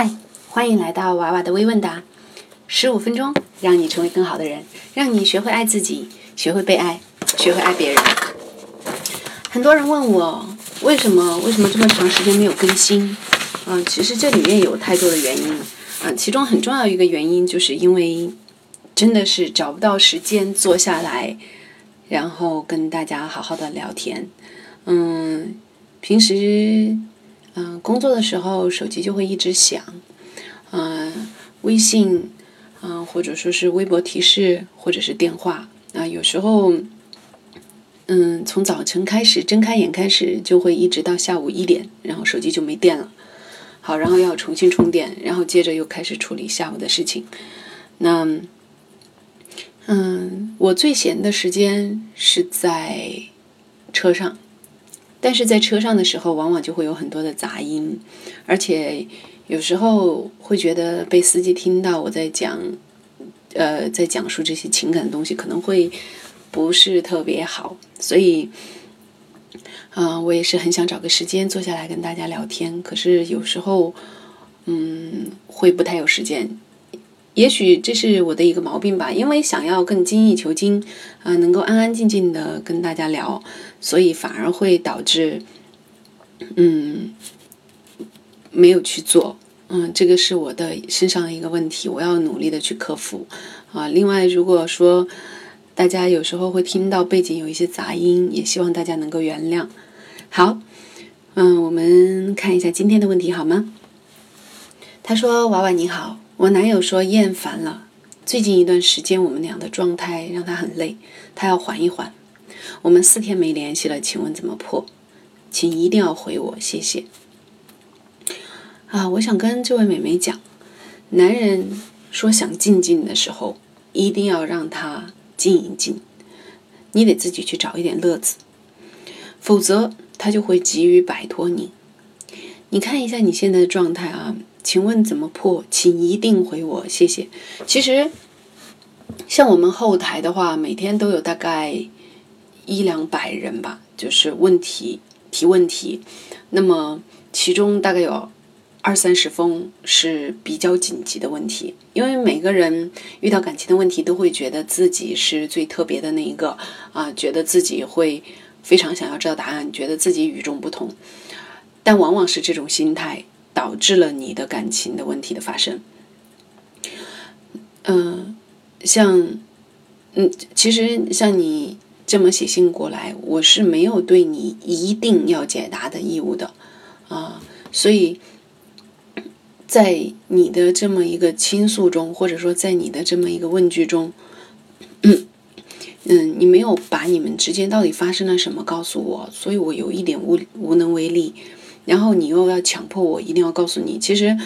嗨，欢迎来到娃娃的微问答，十五分钟让你成为更好的人，让你学会爱自己，学会被爱，学会爱别人。很多人问我为什么为什么这么长时间没有更新？嗯，其实这里面有太多的原因。嗯，其中很重要一个原因就是因为真的是找不到时间坐下来，然后跟大家好好的聊天。嗯，平时。嗯，工作的时候手机就会一直响，嗯，微信，嗯，或者说是微博提示，或者是电话，啊，有时候，嗯，从早晨开始睁开眼开始，就会一直到下午一点，然后手机就没电了，好，然后要重新充电，然后接着又开始处理下午的事情。那，嗯，我最闲的时间是在车上。但是在车上的时候，往往就会有很多的杂音，而且有时候会觉得被司机听到我在讲，呃，在讲述这些情感的东西，可能会不是特别好。所以，啊，我也是很想找个时间坐下来跟大家聊天，可是有时候，嗯，会不太有时间。也许这是我的一个毛病吧，因为想要更精益求精，啊，能够安安静静的跟大家聊，所以反而会导致，嗯，没有去做，嗯，这个是我的身上的一个问题，我要努力的去克服，啊，另外如果说大家有时候会听到背景有一些杂音，也希望大家能够原谅。好，嗯，我们看一下今天的问题好吗？他说：“娃娃你好。”我男友说厌烦了，最近一段时间我们俩的状态让他很累，他要缓一缓。我们四天没联系了，请问怎么破？请一定要回我，谢谢。啊，我想跟这位美眉讲，男人说想静静的时候，一定要让他静一静，你得自己去找一点乐子，否则他就会急于摆脱你。你看一下你现在的状态啊。请问怎么破？请一定回我，谢谢。其实，像我们后台的话，每天都有大概一两百人吧，就是问题提问题。那么其中大概有二三十封是比较紧急的问题，因为每个人遇到感情的问题，都会觉得自己是最特别的那一个啊，觉得自己会非常想要知道答案，觉得自己与众不同。但往往是这种心态。导致了你的感情的问题的发生。嗯，像，嗯，其实像你这么写信过来，我是没有对你一定要解答的义务的啊。所以，在你的这么一个倾诉中，或者说在你的这么一个问句中，嗯，你没有把你们之间到底发生了什么告诉我，所以我有一点无无能为力。然后你又要强迫我一定要告诉你，其实，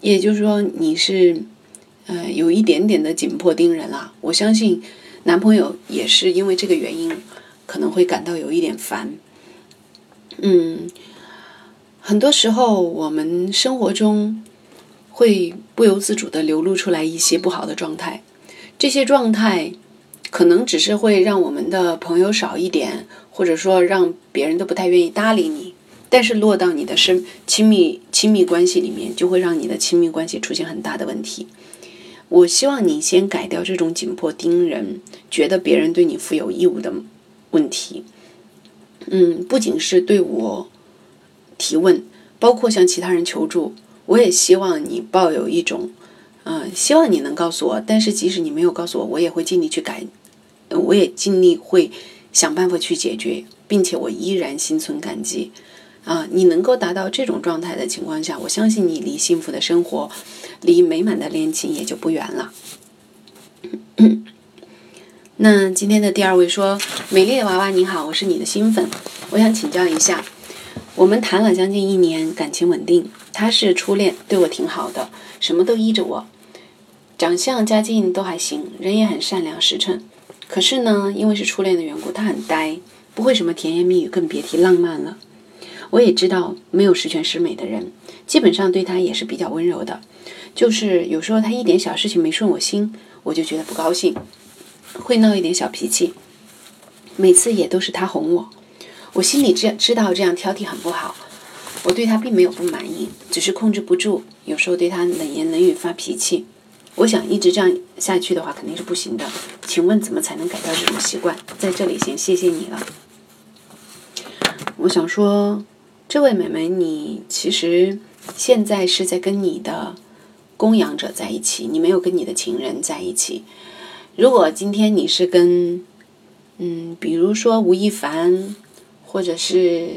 也就是说你是，呃，有一点点的紧迫盯人了。我相信男朋友也是因为这个原因，可能会感到有一点烦。嗯，很多时候我们生活中会不由自主的流露出来一些不好的状态，这些状态可能只是会让我们的朋友少一点，或者说让别人都不太愿意搭理你。但是落到你的身亲密亲密关系里面，就会让你的亲密关系出现很大的问题。我希望你先改掉这种紧迫盯人、觉得别人对你负有义务的问题。嗯，不仅是对我提问，包括向其他人求助，我也希望你抱有一种，嗯，希望你能告诉我。但是即使你没有告诉我，我也会尽力去改，我也尽力会想办法去解决，并且我依然心存感激。啊，你能够达到这种状态的情况下，我相信你离幸福的生活，离美满的恋情也就不远了。那今天的第二位说：“美丽的娃娃你好，我是你的新粉，我想请教一下，我们谈了将近一年，感情稳定，他是初恋，对我挺好的，什么都依着我，长相家境都还行，人也很善良实诚。可是呢，因为是初恋的缘故，他很呆，不会什么甜言蜜语，更别提浪漫了。”我也知道没有十全十美的人，基本上对他也是比较温柔的，就是有时候他一点小事情没顺我心，我就觉得不高兴，会闹一点小脾气。每次也都是他哄我，我心里知知道这样挑剔很不好，我对他并没有不满意，只是控制不住，有时候对他冷言冷语发脾气。我想一直这样下去的话，肯定是不行的。请问怎么才能改掉这种习惯？在这里先谢谢你了。我想说，这位美眉，你其实现在是在跟你的供养者在一起，你没有跟你的情人在一起。如果今天你是跟，嗯，比如说吴亦凡，或者是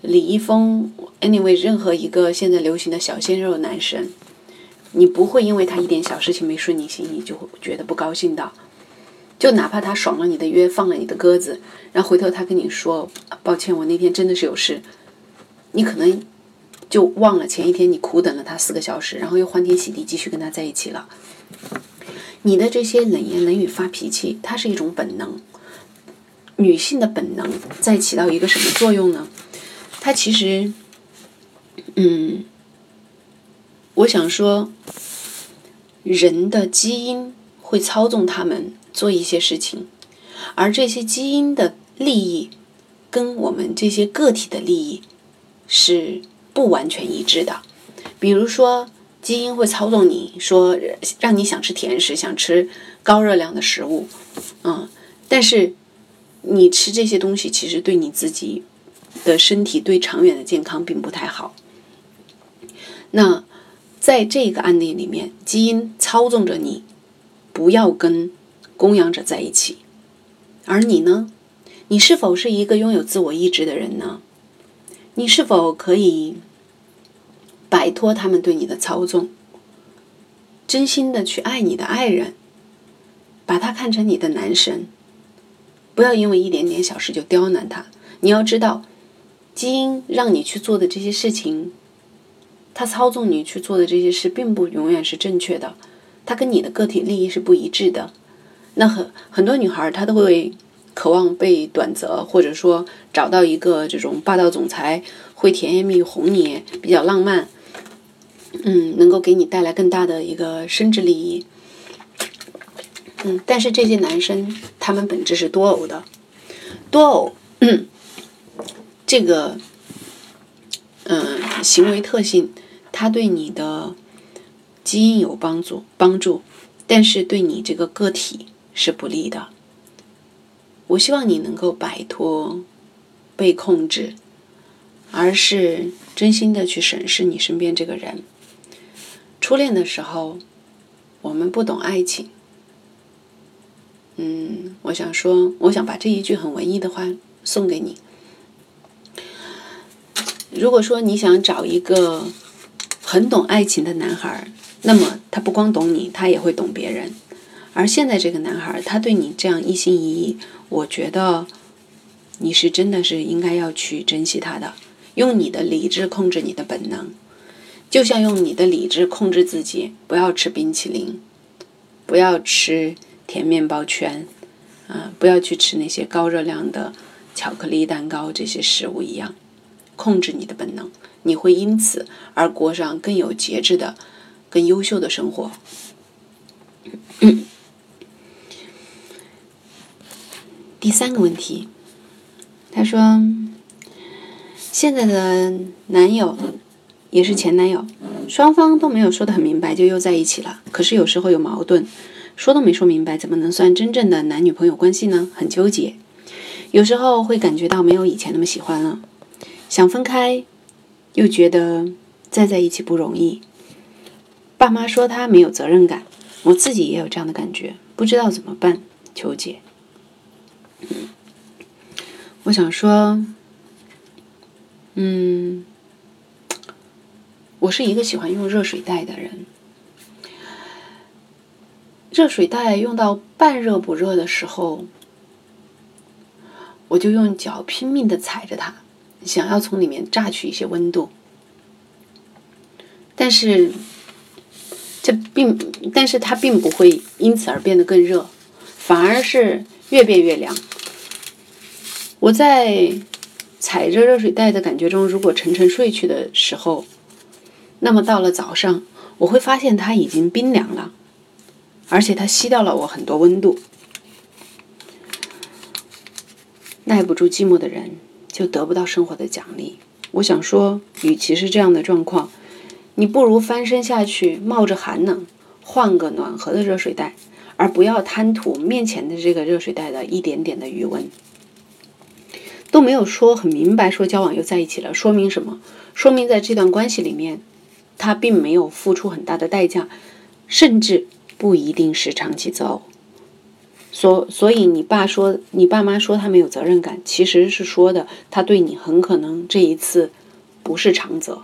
李易峰，anyway，任何一个现在流行的小鲜肉男神。你不会因为他一点小事情没顺你心意就会觉得不高兴的，就哪怕他爽了你的约，放了你的鸽子，然后回头他跟你说抱歉，我那天真的是有事，你可能就忘了前一天你苦等了他四个小时，然后又欢天喜地继续跟他在一起了。你的这些冷言冷语发脾气，它是一种本能，女性的本能在起到一个什么作用呢？它其实，嗯。我想说，人的基因会操纵他们做一些事情，而这些基因的利益跟我们这些个体的利益是不完全一致的。比如说，基因会操纵你说让你想吃甜食，想吃高热量的食物，嗯，但是你吃这些东西其实对你自己的身体、对长远的健康并不太好。那。在这个案例里面，基因操纵着你，不要跟供养者在一起。而你呢？你是否是一个拥有自我意志的人呢？你是否可以摆脱他们对你的操纵，真心的去爱你的爱人，把他看成你的男神？不要因为一点点小事就刁难他。你要知道，基因让你去做的这些事情。他操纵你去做的这些事，并不永远是正确的，他跟你的个体利益是不一致的。那很很多女孩，她都会渴望被短择，或者说找到一个这种霸道总裁，会甜言蜜语哄你，比较浪漫，嗯，能够给你带来更大的一个生殖利益。嗯，但是这些男生，他们本质是多偶的，多偶，嗯这个，嗯，行为特性。它对你的基因有帮助，帮助，但是对你这个个体是不利的。我希望你能够摆脱被控制，而是真心的去审视你身边这个人。初恋的时候，我们不懂爱情。嗯，我想说，我想把这一句很文艺的话送给你。如果说你想找一个。很懂爱情的男孩，那么他不光懂你，他也会懂别人。而现在这个男孩，他对你这样一心一意，我觉得你是真的是应该要去珍惜他的。用你的理智控制你的本能，就像用你的理智控制自己，不要吃冰淇淋，不要吃甜面包圈，啊，不要去吃那些高热量的巧克力蛋糕这些食物一样，控制你的本能。你会因此而过上更有节制的、更优秀的生活。第三个问题，他说：“现在的男友也是前男友，双方都没有说的很明白，就又在一起了。可是有时候有矛盾，说都没说明白，怎么能算真正的男女朋友关系呢？很纠结。有时候会感觉到没有以前那么喜欢了，想分开。”又觉得再在一起不容易，爸妈说他没有责任感，我自己也有这样的感觉，不知道怎么办，求解。我想说，嗯，我是一个喜欢用热水袋的人，热水袋用到半热不热的时候，我就用脚拼命的踩着它。想要从里面榨取一些温度，但是这并，但是它并不会因此而变得更热，反而是越变越凉。我在踩着热水袋的感觉中，如果沉沉睡去的时候，那么到了早上，我会发现它已经冰凉了，而且它吸掉了我很多温度。耐不住寂寞的人。就得不到生活的奖励，我想说，与其是这样的状况，你不如翻身下去，冒着寒冷，换个暖和的热水袋，而不要贪图面前的这个热水袋的一点点的余温。都没有说很明白，说交往又在一起了，说明什么？说明在这段关系里面，他并没有付出很大的代价，甚至不一定是长期择偶。所所以，你爸说，你爸妈说他没有责任感，其实是说的他对你很可能这一次不是长择，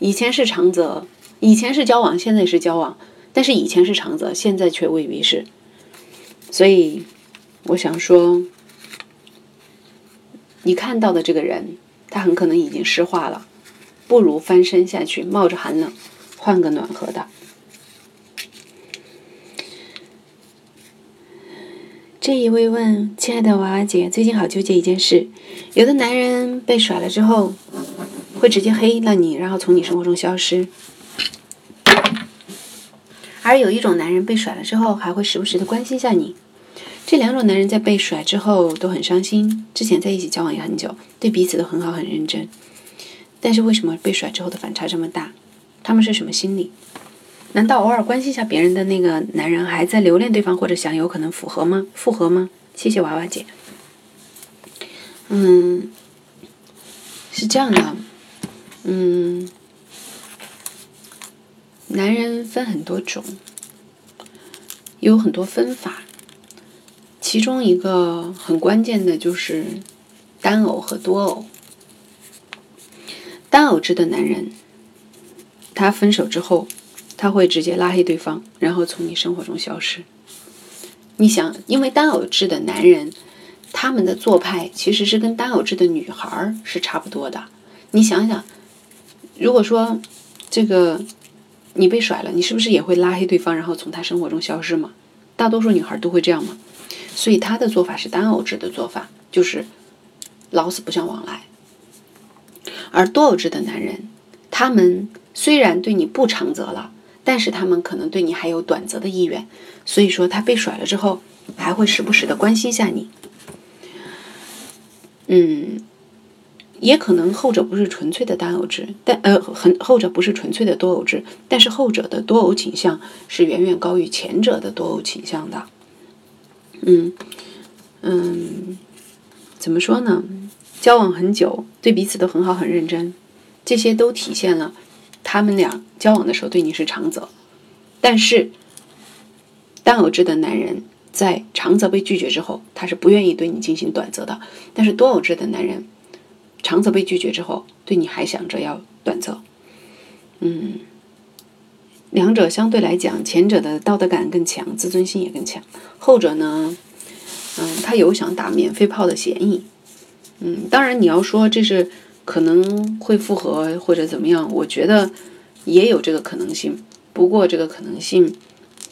以前是长择，以前是交往，现在是交往，但是以前是长择，现在却未必是。所以，我想说，你看到的这个人，他很可能已经石化了，不如翻身下去，冒着寒冷，换个暖和的。这一位问：“亲爱的娃娃姐，最近好纠结一件事，有的男人被甩了之后，会直接黑了你，然后从你生活中消失；而有一种男人被甩了之后，还会时不时的关心一下你。这两种男人在被甩之后都很伤心，之前在一起交往也很久，对彼此都很好很认真，但是为什么被甩之后的反差这么大？他们是什么心理？”难道偶尔关心一下别人的那个男人还在留恋对方，或者想有可能复合吗？复合吗？谢谢娃娃姐。嗯，是这样的，嗯，男人分很多种，有很多分法，其中一个很关键的就是单偶和多偶。单偶制的男人，他分手之后。他会直接拉黑对方，然后从你生活中消失。你想，因为单偶制的男人，他们的做派其实是跟单偶制的女孩是差不多的。你想想，如果说这个你被甩了，你是不是也会拉黑对方，然后从他生活中消失嘛？大多数女孩都会这样嘛。所以他的做法是单偶制的做法，就是老死不相往来。而多偶制的男人，他们虽然对你不长择了。但是他们可能对你还有短则的意愿，所以说他被甩了之后，还会时不时的关心一下你。嗯，也可能后者不是纯粹的单偶制，但呃，很后者不是纯粹的多偶制，但是后者的多偶倾向是远远高于前者的多偶倾向的。嗯嗯，怎么说呢？交往很久，对彼此都很好，很认真，这些都体现了。他们俩交往的时候对你是长则，但是单偶制的男人在长则被拒绝之后，他是不愿意对你进行短则的；但是多偶制的男人，长则被拒绝之后，对你还想着要短则。嗯，两者相对来讲，前者的道德感更强，自尊心也更强；后者呢，嗯，他有想打免费炮的嫌疑。嗯，当然你要说这是。可能会复合或者怎么样，我觉得也有这个可能性，不过这个可能性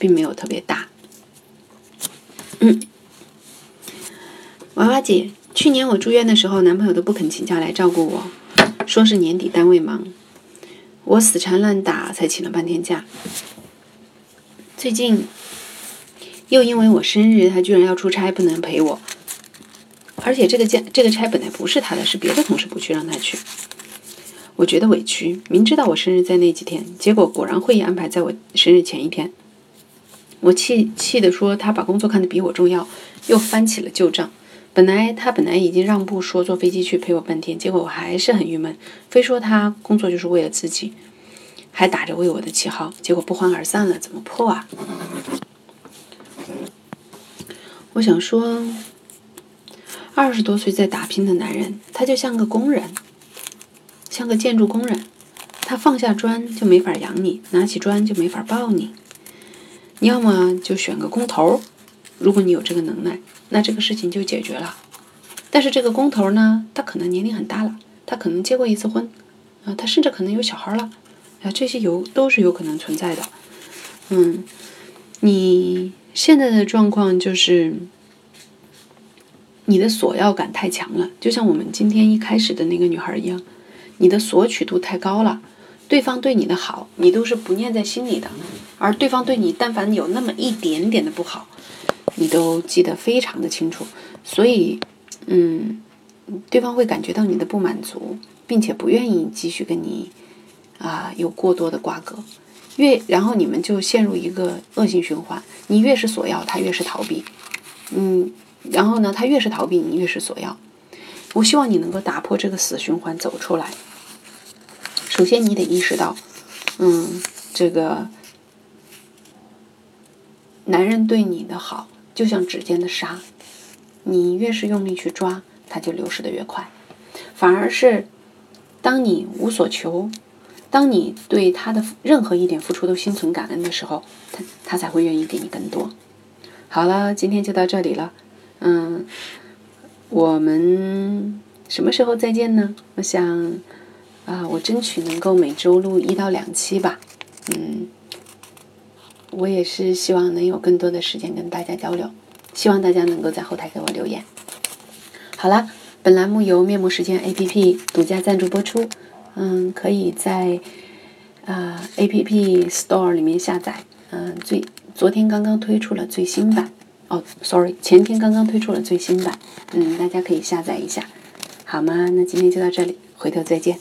并没有特别大。嗯，娃娃姐，去年我住院的时候，男朋友都不肯请假来照顾我，说是年底单位忙，我死缠烂打才请了半天假。最近又因为我生日，他居然要出差，不能陪我。而且这个假这个差本来不是他的，是别的同事不去让他去。我觉得委屈，明知道我生日在那几天，结果果然会议安排在我生日前一天。我气气的说他把工作看得比我重要，又翻起了旧账。本来他本来已经让步说坐飞机去陪我半天，结果我还是很郁闷，非说他工作就是为了自己，还打着为我的旗号，结果不欢而散了，怎么破啊？我想说。二十多岁在打拼的男人，他就像个工人，像个建筑工人。他放下砖就没法养你，拿起砖就没法抱你。你要么就选个工头，如果你有这个能耐，那这个事情就解决了。但是这个工头呢，他可能年龄很大了，他可能结过一次婚，啊，他甚至可能有小孩了，啊，这些有都是有可能存在的。嗯，你现在的状况就是。你的索要感太强了，就像我们今天一开始的那个女孩一样，你的索取度太高了。对方对你的好，你都是不念在心里的；而对方对你，但凡有那么一点点的不好，你都记得非常的清楚。所以，嗯，对方会感觉到你的不满足，并且不愿意继续跟你啊有过多的瓜葛，越然后你们就陷入一个恶性循环。你越是索要，他越是逃避，嗯，然后呢，他越是逃避，你越是索要。我希望你能够打破这个死循环，走出来。首先，你得意识到，嗯，这个男人对你的好就像指尖的沙，你越是用力去抓，它就流失的越快。反而是，当你无所求，当你对他的任何一点付出都心存感恩的时候，他他才会愿意给你更多。好了，今天就到这里了，嗯，我们什么时候再见呢？我想。啊，我争取能够每周录一到两期吧。嗯，我也是希望能有更多的时间跟大家交流，希望大家能够在后台给我留言。好了，本栏目由面膜时间 APP 独家赞助播出。嗯，可以在啊 APP Store 里面下载。嗯，最昨天刚刚推出了最新版。哦，sorry，前天刚刚推出了最新版。嗯，大家可以下载一下，好吗？那今天就到这里，回头再见。